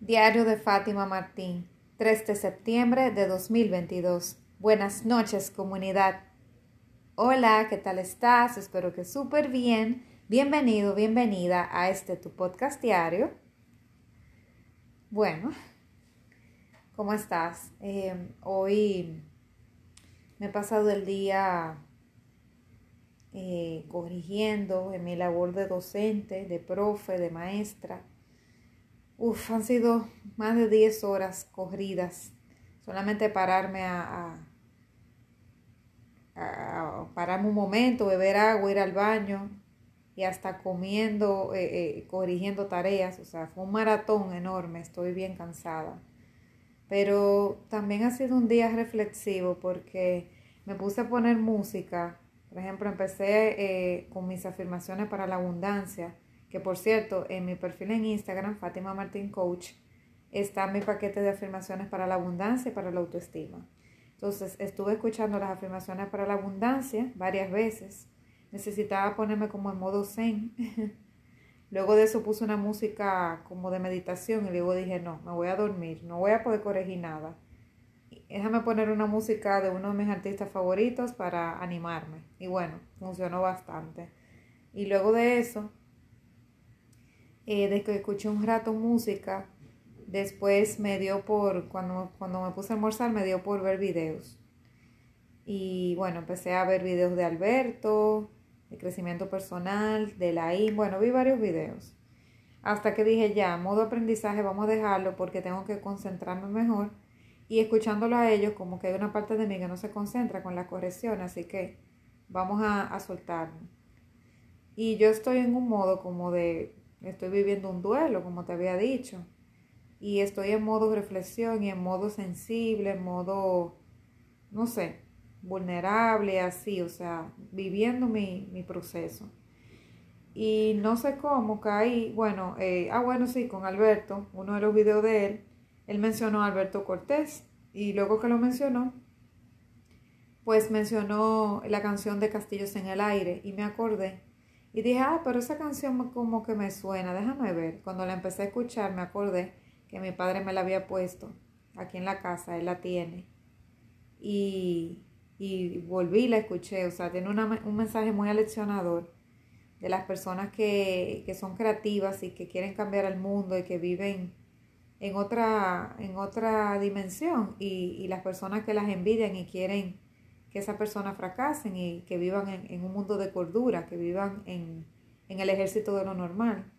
Diario de Fátima Martín, 3 de septiembre de 2022. Buenas noches, comunidad. Hola, ¿qué tal estás? Espero que súper bien. Bienvenido, bienvenida a este tu podcast diario. Bueno, ¿cómo estás? Eh, hoy me he pasado el día eh, corrigiendo en mi labor de docente, de profe, de maestra Uf, han sido más de 10 horas corridas. Solamente pararme a, a, pararme un momento, beber agua, ir al baño y hasta comiendo, eh, eh, corrigiendo tareas. O sea, fue un maratón enorme, estoy bien cansada. Pero también ha sido un día reflexivo porque me puse a poner música. Por ejemplo, empecé eh, con mis afirmaciones para la abundancia que por cierto, en mi perfil en Instagram, Fátima Martín Coach, está mi paquete de afirmaciones para la abundancia y para la autoestima. Entonces, estuve escuchando las afirmaciones para la abundancia varias veces. Necesitaba ponerme como en modo zen. luego de eso puse una música como de meditación y luego dije, no, me voy a dormir, no voy a poder corregir nada. Déjame poner una música de uno de mis artistas favoritos para animarme. Y bueno, funcionó bastante. Y luego de eso, eh, desde que escuché un rato música, después me dio por, cuando, cuando me puse a almorzar, me dio por ver videos. Y bueno, empecé a ver videos de Alberto, de crecimiento personal, de la I, bueno, vi varios videos. Hasta que dije, ya, modo aprendizaje, vamos a dejarlo porque tengo que concentrarme mejor. Y escuchándolo a ellos, como que hay una parte de mí que no se concentra con la corrección, así que vamos a, a soltarlo. Y yo estoy en un modo como de Estoy viviendo un duelo, como te había dicho. Y estoy en modo reflexión y en modo sensible, en modo, no sé, vulnerable, así, o sea, viviendo mi, proceso. Y no sé cómo caí, bueno, eh, ah, bueno, sí, con Alberto, uno de los videos de él, él mencionó a Alberto Cortés y luego que lo mencionó, pues mencionó la canción de Castillos en el Aire y me acordé y dije, ah, pero esa canción como que me suena, déjame ver. Cuando la empecé a escuchar me acordé que mi padre me la había puesto aquí en la casa, él la tiene. Y, y volví y la escuché, o sea, tiene un mensaje muy aleccionador de las personas que, que, son creativas y que quieren cambiar el mundo y que viven en otra, en otra dimensión y, y las personas que las envidian y quieren que esas personas fracasen y que vivan en, un mundo de cordura, que vivan en, el ejército de lo normal.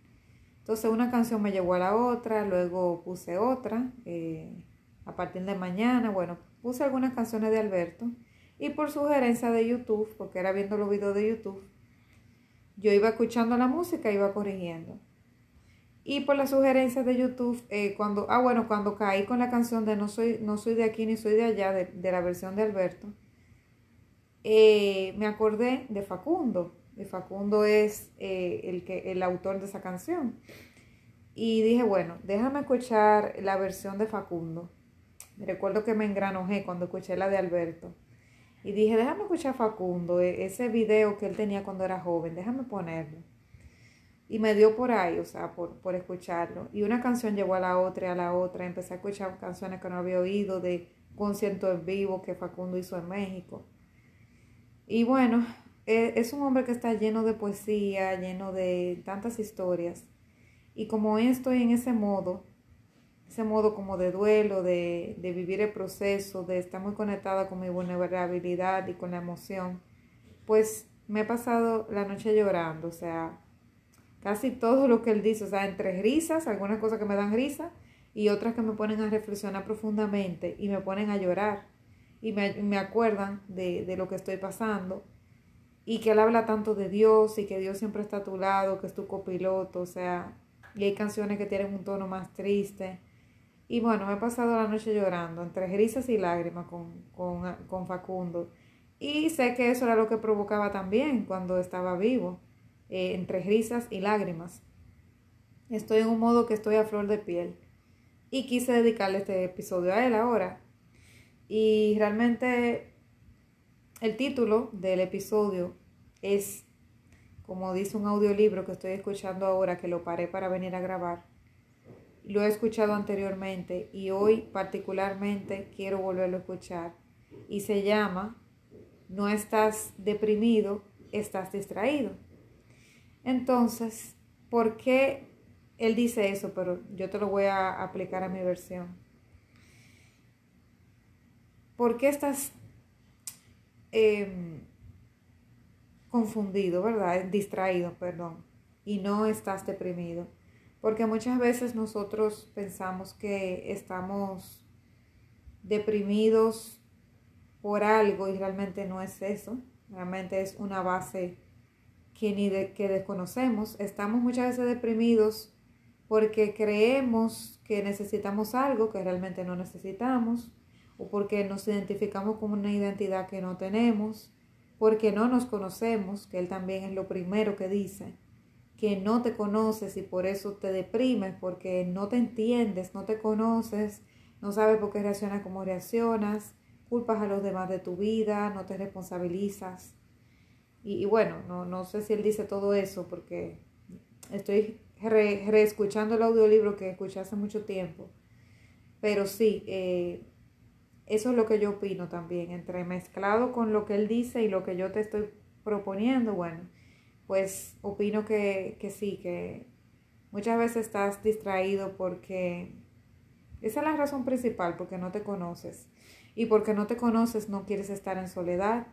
Entonces una canción me llevó a la otra, luego puse otra, eh, a partir de mañana, bueno, puse algunas canciones de Alberto y por sugerencia de YouTube, porque era viendo los videos de YouTube, yo iba escuchando la música y iba corrigiendo. Y por las sugerencias de YouTube, eh, cuando, ah bueno, cuando caí con la canción de No soy, no soy de aquí ni soy de allá, de la versión de Alberto, eh, me acordé de Facundo. De Facundo es eh, el, que, el autor de esa canción. Y dije, bueno, déjame escuchar la versión de Facundo. Recuerdo que me engranojé cuando escuché la de Alberto. Y dije, déjame escuchar Facundo, e, ese video que él tenía cuando era joven, déjame ponerlo. Y me dio por ahí, o sea, por, por escucharlo. Y una canción llevó a la otra y a la otra. Empecé a escuchar canciones que no había oído de concierto en vivo que Facundo hizo en México. Y bueno, e, es un hombre que está lleno de poesía, lleno de tantas historias. Y como estoy en ese modo, ese modo como de duelo, de, de vivir el proceso, de estar muy conectada con mi vulnerabilidad y con la emoción, pues me he pasado la noche llorando, o sea, casi todo lo que él dice, o sea, entre risas, algunas cosas que me dan risa y otras que me ponen a reflexionar profundamente y me ponen a llorar y me, acuerdan de, de, lo que estoy pasando y que él habla tanto de Dios y que Dios siempre está a tu lado, que es tu copiloto, o sea, y hay canciones que tienen un tono más triste. Y bueno, me he pasado la noche llorando entre risas y lágrimas con, con, con Facundo. Y sé que eso era lo que provocaba también cuando estaba vivo, eh, entre risas y lágrimas. Estoy en un modo que estoy a flor de piel. Y quise dedicarle este episodio a él ahora, y realmente el título del episodio es, como dice un audiolibro que estoy escuchando ahora, que lo paré para venir a grabar, lo he escuchado anteriormente y hoy particularmente quiero volverlo a escuchar. Y se llama No estás deprimido, estás distraído. Entonces, ¿por qué él dice eso? Pero yo te lo voy a aplicar a mi versión. ¿Por qué estás em, confundido, verdad? Distraído, perdón. Y no estás deprimido. Porque muchas veces nosotros pensamos que estamos deprimidos por algo y realmente no es eso. Realmente es una base que ni de, que desconocemos. Estamos muchas veces deprimidos porque creemos que necesitamos algo que realmente no necesitamos o porque nos identificamos con una identidad que no tenemos, porque no nos conocemos, que él también es lo primero que dice que no te conoces y por eso te deprimes, porque no te entiendes, no te conoces, no sabes por qué reaccionas como reaccionas, culpas a los demás de tu vida, no te responsabilizas. Y, bueno, no, no, sé si él dice todo eso porque estoy reescuchando el audiolibro que escuché hace mucho tiempo. Pero sí, eh, eso es lo que yo opino también, entre mezclado con lo que él dice y lo que yo te estoy proponiendo, bueno, pues opino que, sí, que muchas veces estás distraído porque esa es la razón principal, porque no te conoces. Y porque no te conoces no quieres estar en soledad,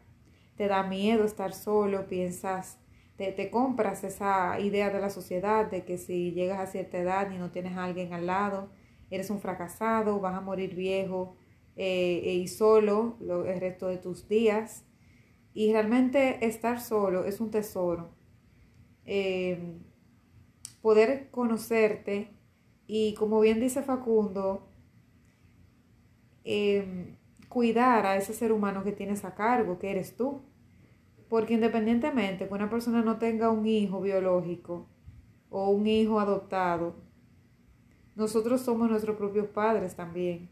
te da miedo estar solo, piensas, te, te compras esa idea de la sociedad de que si llegas a cierta edad y no tienes a alguien al lado, eres un fracasado, vas a morir viejo eh, y solo el resto de tus días. Y realmente estar solo es un tesoro eh, poder conocerte y como bien dice Facundo, eh, cuidar a ese ser humano que tienes a cargo, que eres tú. Porque independientemente que una persona no tenga un hijo biológico o un hijo adoptado, nosotros somos nuestros propios padres también.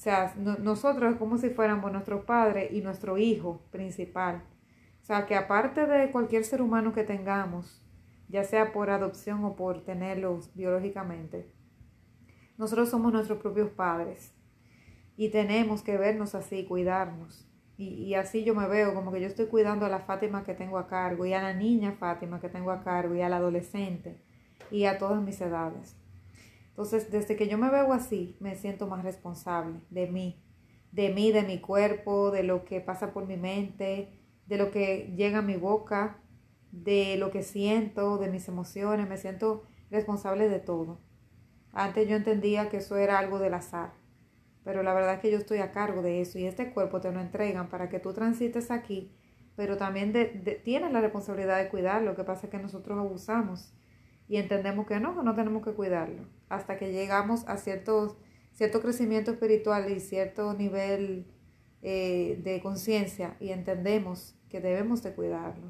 O sea, nosotros es como si fuéramos nuestro padre y nuestro hijo principal. O sea, que aparte de cualquier ser humano que tengamos, ya sea por adopción o por tenerlos biológicamente, nosotros somos nuestros propios padres y tenemos que vernos así, cuidarnos. Y, así yo me veo como que yo estoy cuidando a la Fátima que tengo a cargo y a la niña Fátima que tengo a cargo y a la adolescente y a todas mis edades. Entonces, desde que yo me veo así, me siento más responsable de mí, de mí, de mi cuerpo, de lo que pasa por mi mente, de lo que llega a mi boca, de lo que siento, de mis emociones, me siento responsable de todo. Antes yo entendía que eso era algo del azar, pero la verdad es que yo estoy a cargo de eso y este cuerpo te lo entregan para que tú transites aquí, pero también de, tienes la responsabilidad de cuidarlo, lo que pasa es que nosotros abusamos y entendemos que no, que no tenemos que cuidarlo, hasta que llegamos a cierto crecimiento espiritual y cierto nivel eh, de conciencia y entendemos que debemos de cuidarlo.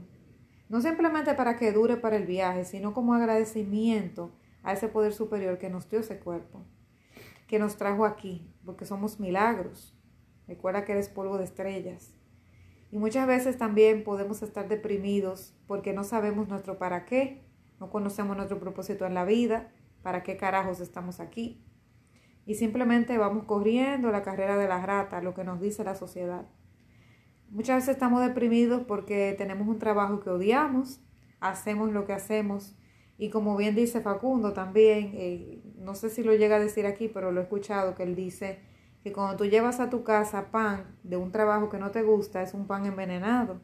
No simplemente para que dure para el viaje, sino como agradecimiento a ese poder superior que nos dio ese cuerpo, que nos trajo aquí, porque somos milagros. Recuerda que eres polvo de estrellas. Y muchas veces también podemos estar deprimidos porque no sabemos nuestro para qué, no conocemos nuestro propósito en la vida, para qué carajos estamos aquí. Y simplemente vamos corriendo la carrera de la rata, lo que nos dice la sociedad. Muchas veces estamos deprimidos porque tenemos un trabajo que odiamos, hacemos lo que hacemos y como bien dice Facundo también, eh, no sé si lo llega a decir aquí, pero lo he escuchado que él dice que cuando tú llevas a tu casa pan de un trabajo que no te gusta, es un pan envenenado.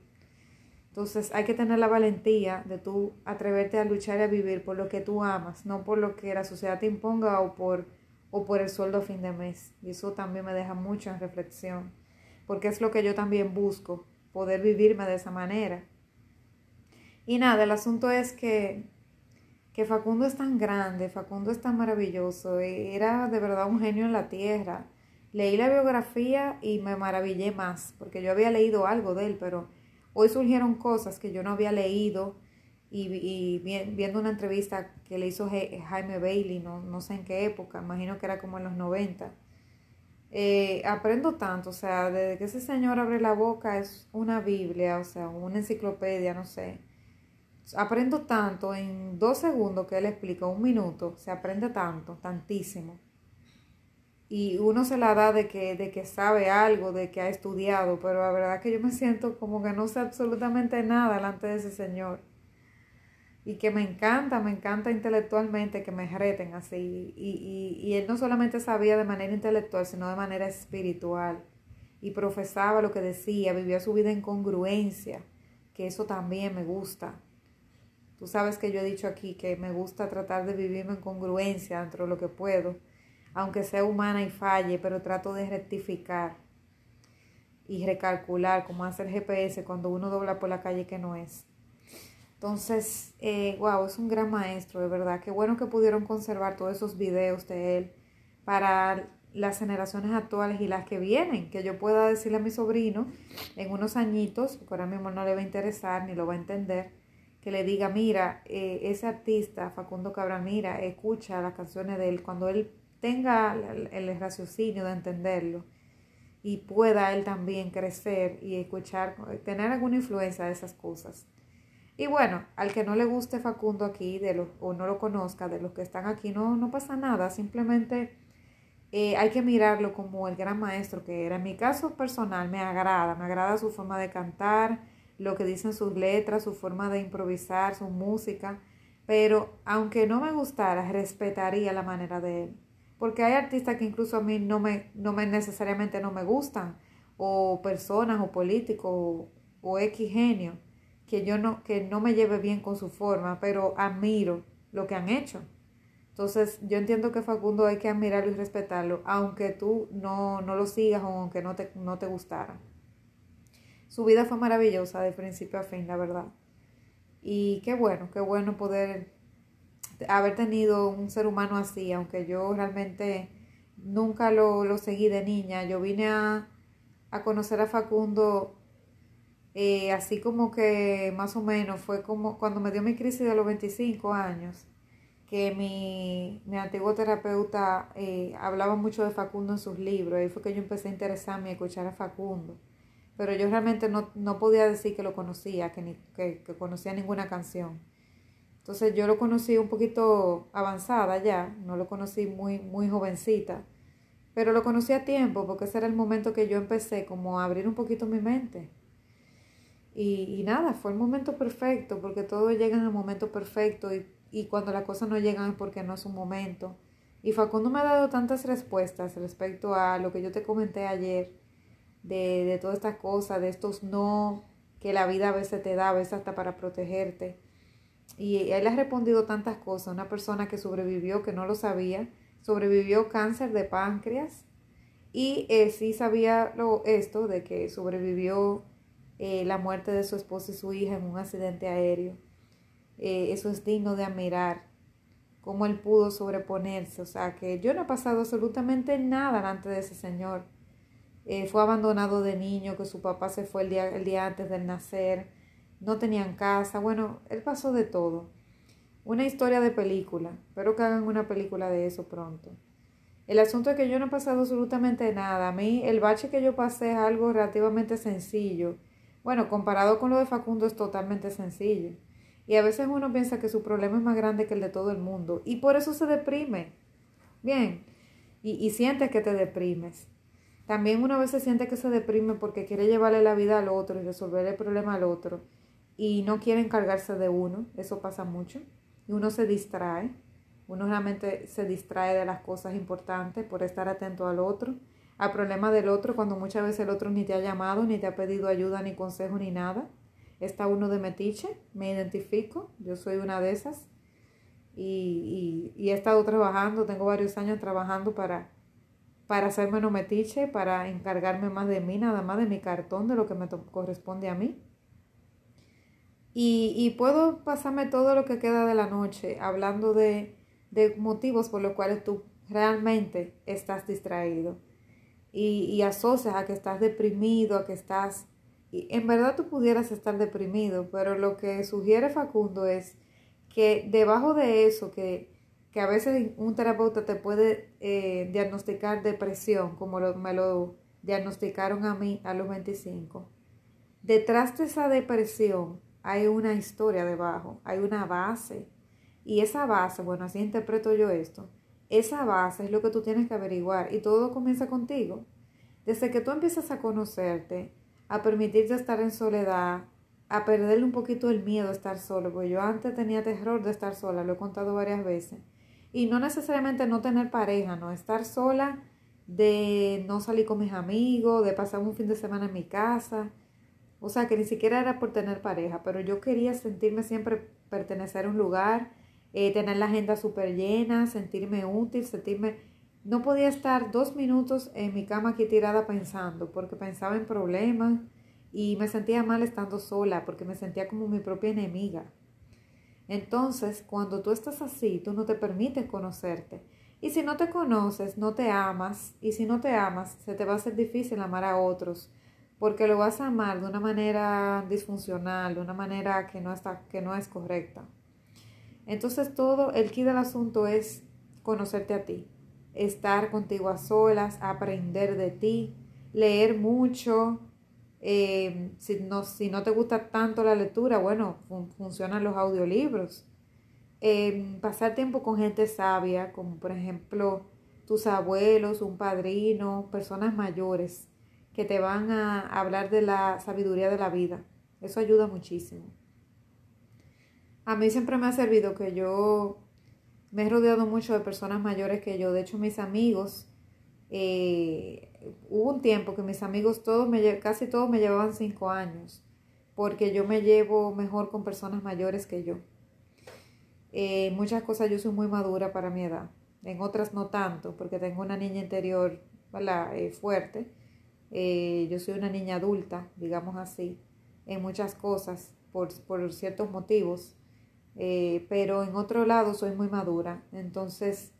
Entonces hay que tener la valentía de tú atreverte a luchar y a vivir por lo que tú amas, no por lo que la sociedad te imponga o por, o por el sueldo a fin de mes. Y eso también me deja mucho en reflexión porque es lo que yo también busco, poder vivirme de esa manera. Y nada, el asunto es que, que Facundo es tan grande, Facundo es tan maravilloso, era de verdad un genio en la tierra. Leí la biografía y me maravillé más, porque yo había leído algo de él, pero hoy surgieron cosas que yo no había leído y, viendo una entrevista que le hizo Jaime Bailey, no, no sé en qué época, imagino que era como en los 90 eh, aprendo tanto, o sea, desde que ese señor abre la boca es una Biblia, o sea, una enciclopedia, no sé. aprendo tanto en dos segundos que él explica, un minuto, se aprende tanto, tantísimo. Y uno se la da de que, de que sabe algo, de que ha estudiado, pero la verdad que yo me siento como que no sé absolutamente nada delante de ese señor. Y que me encanta, me encanta intelectualmente que me reten así. Y, y, y él no solamente sabía de manera intelectual, sino de manera espiritual. Y profesaba lo que decía, vivía su vida en congruencia, que eso también me gusta Tú sabes que yo he dicho aquí que me gusta tratar de vivirme en congruencia dentro de lo que puedo, aunque sea humana y falle, pero trato de rectificar y recalcular, como hace el GPS cuando uno dobla por la calle que no es. Entonces, eh, wow, es un gran maestro, de verdad. Qué bueno que pudieron conservar todos esos videos de él para las generaciones actuales y las que vienen, que yo pueda decirle a mi sobrino en unos añitos, que ahora mismo no le va a interesar ni lo va a entender, que le diga, mira, eh, ese artista, Facundo Cabral, mira, escucha las canciones de él, cuando él tenga el, raciocinio de entenderlo y pueda él también crecer y escuchar, tener alguna influencia de esas cosas. Y bueno, al que no le guste Facundo aquí de los, o no lo conozca, de los que están aquí, no, no pasa nada, simplemente eh, hay que mirarlo como el gran maestro que era. En mi caso personal me agrada, me agrada su forma de cantar, lo que dicen sus letras, su forma de improvisar, su música, pero aunque no me gustara, respetaría la manera de él. Porque hay artistas que incluso a mí no me, no me necesariamente no me gustan, o personas, o políticos, o, o X genio, que yo no, que no me lleve bien con su forma, pero admiro lo que han hecho. Entonces, yo entiendo que Facundo hay que admirarlo y respetarlo, aunque tú no, no lo sigas o aunque no te, no te gustara. Su vida fue maravillosa de principio a fin, la verdad. Y qué bueno, qué bueno poder haber tenido un ser humano así, aunque yo realmente nunca lo, lo seguí de niña. Yo vine a, a conocer a Facundo eh, así como que más o menos fue como cuando me dio mi crisis de los 25 años, que mi, mi antiguo terapeuta eh, hablaba mucho de Facundo en sus libros, ahí fue que yo empecé a interesarme y escuchar a Facundo pero yo realmente no, no podía decir que lo conocía, que, ni, que, conocía ninguna canción. Entonces yo lo conocí un poquito avanzada ya, no lo conocí muy, muy jovencita, pero lo conocí a tiempo porque ese era el momento que yo empecé como a abrir un poquito mi mente. Y, y nada, fue el momento perfecto porque todo llega en el momento perfecto y, y cuando las cosas no llegan es porque no es un momento. Y Facundo me ha dado tantas respuestas respecto a lo que yo te comenté ayer de, de todas estas cosas, de estos no que la vida a veces te da, a veces hasta para protegerte. Y él ha respondido tantas cosas. Una persona que sobrevivió, que no lo sabía, sobrevivió cáncer de páncreas y eh, sí sabía lo, esto de que sobrevivió eh, la muerte de su esposa y su hija en un accidente aéreo. Eh, eso es digno de admirar, cómo él pudo sobreponerse. O sea, que yo no he pasado absolutamente nada delante de ese señor. Eh, fue abandonado de niño, que su papá se fue el día, el día antes del nacer, no tenían casa, bueno, él pasó de todo. Una historia de película, espero que hagan una película de eso pronto. El asunto es que yo no he pasado absolutamente nada. A mí el bache que yo pasé es algo relativamente sencillo. Bueno, comparado con lo de Facundo es totalmente sencillo. Y a veces uno piensa que su problema es más grande que el de todo el mundo. Y por eso se deprime. Bien. Y, y sientes que te deprimes. También uno a veces siente que se deprime porque quiere llevarle la vida al otro y resolver el problema al otro y no quiere encargarse de uno, eso pasa mucho, y uno se distrae, uno realmente se distrae de las cosas importantes por estar atento al otro, al problema del otro cuando muchas veces el otro ni te ha llamado, ni te ha pedido ayuda, ni consejo, ni nada. Está uno de metiche, me identifico, yo soy una de esas y he estado trabajando, tengo varios años trabajando para para hacerme no metiche, para encargarme más de mí, nada más de mi cartón, de lo que me corresponde a mí. Y, puedo pasarme todo lo que queda de la noche hablando de, motivos por los cuales tú realmente estás distraído y, asocias a que estás deprimido, a que estás... En verdad tú pudieras estar deprimido, pero lo que sugiere Facundo es que debajo de eso, que que a veces un terapeuta te puede eh, diagnosticar depresión, como me lo diagnosticaron a mí a los 25. Detrás de esa depresión hay una historia debajo, hay una base. Y esa base, bueno, así interpreto yo esto, esa base es lo que tú tienes que averiguar y todo comienza contigo. Desde que tú empiezas a conocerte, a permitirte estar en soledad, a perderle un poquito el miedo a estar solo, porque yo antes tenía terror de estar sola, lo he contado varias veces. Y no necesariamente no tener pareja, no, estar sola de no salir con mis amigos, de pasar un fin de semana en mi casa. O sea, que ni siquiera era por tener pareja, pero yo quería sentirme siempre pertenecer a un lugar, eh, tener la agenda súper llena, sentirme útil, sentirme no podía estar dos minutos en mi cama aquí tirada pensando, porque pensaba en problemas y me sentía mal estando sola, porque me sentía como mi propia enemiga. Entonces, cuando tú estás así, tú no te permites conocerte. Y si no te conoces, no te amas. Y si no te amas, se te va a hacer difícil amar a otros, porque lo vas a amar de una manera disfuncional, de una manera que no, está, que no es correcta. Entonces, todo el key del asunto es conocerte a ti estar contigo a solas, aprender de ti, leer mucho. Eh, si, no, si, no, te gusta tanto la lectura, bueno, funcionan los audiolibros. Eh, pasar tiempo con gente sabia, como por ejemplo tus abuelos, un padrino, personas mayores que te van a hablar de la sabiduría de la vida. Eso ayuda muchísimo. A mí siempre me ha servido que yo me he rodeado mucho de personas mayores que yo. De hecho, mis amigos, eh, hubo un tiempo que mis amigos todos me, casi todos me llevaban cinco años, porque yo me llevo mejor con personas mayores que yo. Eh, muchas cosas yo soy muy madura para mi edad, en otras no tanto, porque tengo una niña interior eh, fuerte. Yo soy una niña adulta, digamos así, en muchas cosas, por, por ciertos motivos. Eh, pero en otro lado soy muy madura. Entonces,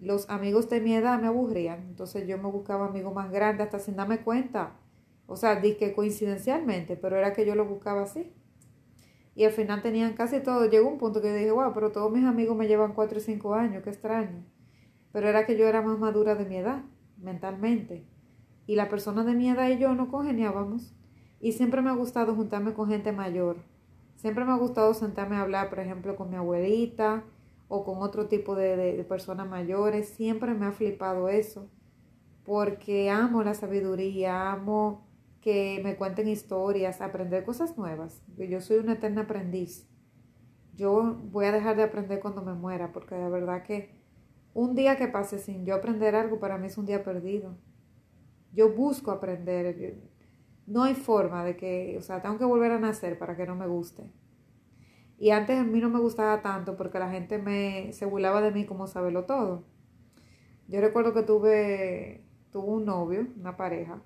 los amigos de mi edad me aburrían. Entonces, yo me buscaba amigos más grandes hasta sin darme cuenta. O sea, di que coincidencialmente, pero era que yo lo buscaba así. Y al final tenían casi todo. Llegó un punto que yo dije, wow, pero todos mis amigos me llevan 4 y 5 años, qué extraño. Pero era que yo era más madura de mi edad, mentalmente. Y la persona de mi edad y yo no congeniábamos. Y siempre me ha gustado juntarme con gente mayor Siempre me ha gustado sentarme a hablar, por ejemplo, con mi abuelita o con otro tipo de, personas mayores. Siempre me ha flipado eso, porque amo la sabiduría, amo que me cuenten historias, aprender cosas nuevas. Yo soy una eterna aprendiz. Yo voy a dejar de aprender cuando me muera, porque de verdad que un día que pase sin yo aprender algo para mí es un día perdido. Yo busco aprender. No hay forma de que, o sea, tengo que volver a nacer para que no me guste. Y antes a mí no me gustaba tanto porque la gente me, se burlaba de mí como saberlo todo. Yo recuerdo que tuve, tuve un novio, una pareja,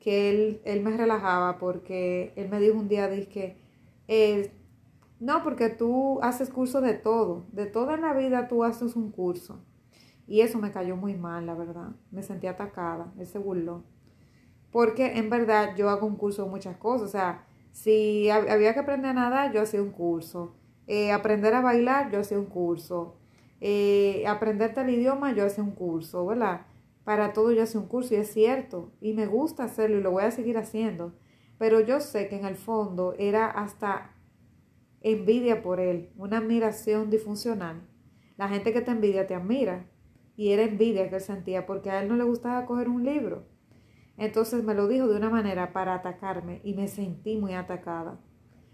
que él, él me relajaba porque él me dijo un día, dije, eh, no, porque tú haces curso de todo, de toda la vida tú haces un curso. Y eso me cayó muy mal, la verdad. Me sentí atacada, él se burló porque en verdad yo hago un curso de muchas cosas, o sea, si había que aprender a nadar, yo hacía un curso, eh, aprender a bailar, yo hacía un curso, eh, aprender tal idioma, yo hacía un curso, ¿verdad? Para todo yo hacía un curso y es cierto, y me gusta hacerlo y lo voy a seguir haciendo, pero yo sé que en el fondo era hasta envidia por él, una admiración disfuncional. La gente que te envidia te admira y era envidia que él sentía porque a él no le gustaba coger un libro entonces me lo dijo de una manera para atacarme y me sentí muy atacada.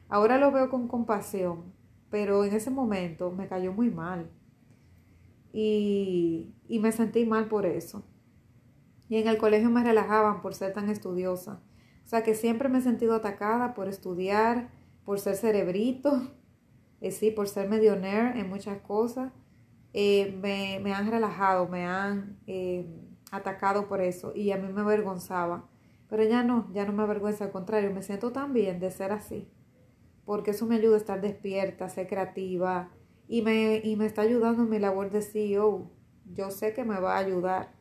Ahora lo veo con compasión, pero en ese momento me cayó muy mal. Y, y me sentí mal por eso. Y en el colegio me relajaban por ser tan estudiosa. O sea que siempre me he sentido atacada por estudiar, por ser cerebrito, eh, sí, por ser medio en muchas cosas. Eh, me, me, han relajado, me han... Eh, atacado por eso y a mí me avergonzaba. Pero ya no, ya no me avergüenza, al contrario, me siento tan bien de ser así, porque eso me ayuda a estar despierta, a ser creativa y me, y me está ayudando mi labor de CEO. Yo sé que me va a ayudar.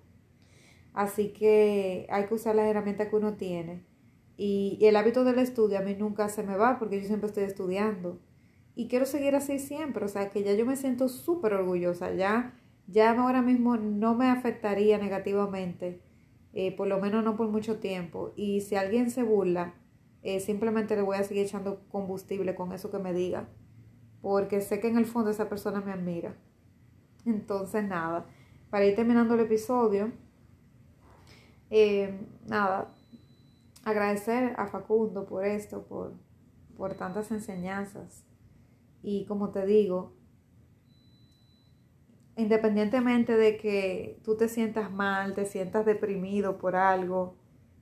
Así que hay que usar las herramientas que uno tiene. Y, y el hábito del estudio a mí nunca se me va porque yo siempre estoy estudiando. Y quiero seguir así siempre. O sea, que ya yo me siento súper orgullosa. Ya ya ahora mismo no me afectaría negativamente, eh, por lo menos no por mucho tiempo. Y si alguien se burla, eh, simplemente le voy a seguir echando combustible con eso que me diga, porque sé que en el fondo esa persona me admira. Entonces, nada, para ir terminando el episodio, eh, nada, agradecer a Facundo por esto, por, por tantas enseñanzas. Y como te digo, independientemente de que tú te sientas mal, te sientas deprimido por algo,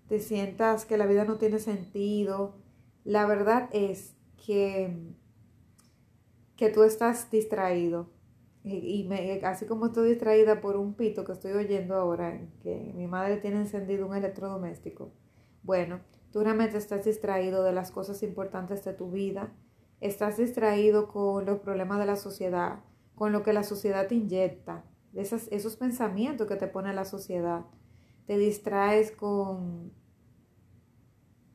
te sientas que la vida no tiene sentido, la verdad es que, que tú estás distraído. Y, así como estoy distraída por un pito que estoy oyendo ahora, que mi madre tiene encendido un electrodoméstico, bueno, tú realmente estás distraído de las cosas importantes de tu vida, estás distraído con los problemas de la sociedad, con lo que la sociedad te inyecta, esos, esos pensamientos que te pone la sociedad. Te distraes con,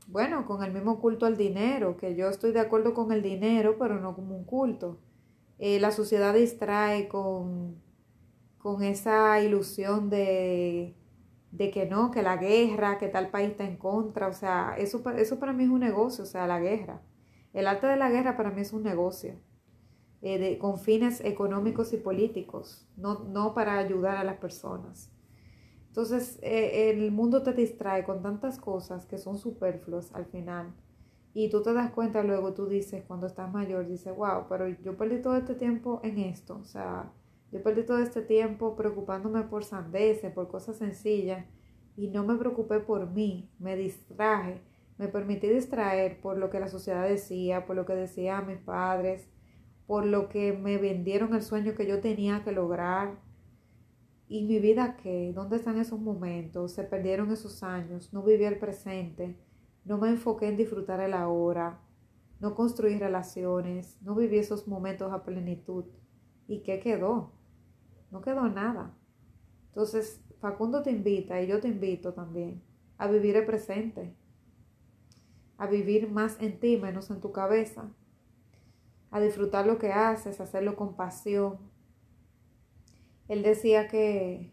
bueno, con el mismo culto al dinero, que yo estoy de acuerdo con el dinero, pero no como un culto. Eh, la sociedad distrae con, con esa ilusión de, de que no, que la guerra, que tal país está en contra, o sea, eso, eso para mí es un negocio, o sea, la guerra. El arte de la guerra para mí es un negocio. Eh, con fines económicos y políticos, no, no, para ayudar a las personas. Entonces, eh, el mundo te distrae con tantas cosas que son superfluas al final. Y tú te das cuenta luego, tú dices, cuando estás mayor, dices, wow, pero yo perdí todo este tiempo en esto. O sea, yo perdí todo este tiempo preocupándome por sandeces, por cosas sencillas. Y no me preocupé por mí, me distraje, me permití distraer por lo que la sociedad decía, por lo que decían mis padres, por lo que me vendieron el sueño que yo tenía que lograr. ¿Y mi vida qué? ¿Dónde están esos momentos? Se perdieron esos años, no viví el presente, no me enfoqué en disfrutar el ahora, no construí relaciones, no viví esos momentos a plenitud. ¿Y qué quedó? No quedó nada. Entonces, Facundo te invita y yo te invito también a vivir el presente, a vivir más en ti, menos en tu cabeza, a disfrutar lo que haces, a hacerlo con pasión. Él decía que,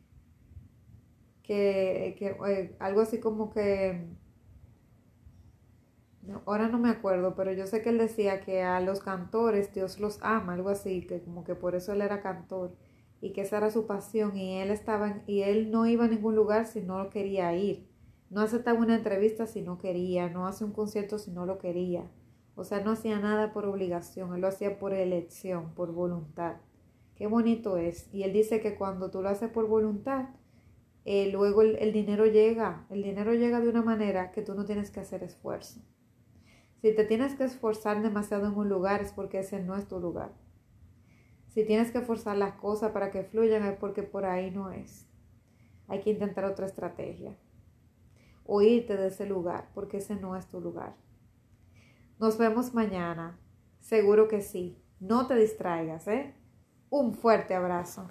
que, eh, algo así como que, ahora no me acuerdo, pero yo sé que él decía que a los cantores Dios los ama, algo así, que como que por eso él era cantor y que esa era su pasión y él estaba y él no iba a ningún lugar si no quería ir. No aceptaba una entrevista si no quería, no hace un concierto si no lo quería. O sea, no hacía nada por obligación, él lo hacía por elección, por voluntad. Qué bonito es. Y él dice que cuando tú lo haces por voluntad, eh, luego el, el dinero llega. El dinero llega de una manera que tú no tienes que hacer esfuerzo. Si te tienes que esforzar demasiado en un lugar es porque ese no es tu lugar. Si tienes que forzar las cosas para que fluyan es porque por ahí no es. Hay que intentar otra estrategia. O irte de ese lugar porque ese no es tu lugar. Nos vemos mañana. Seguro que sí. No te distraigas, ¿eh? Un fuerte abrazo.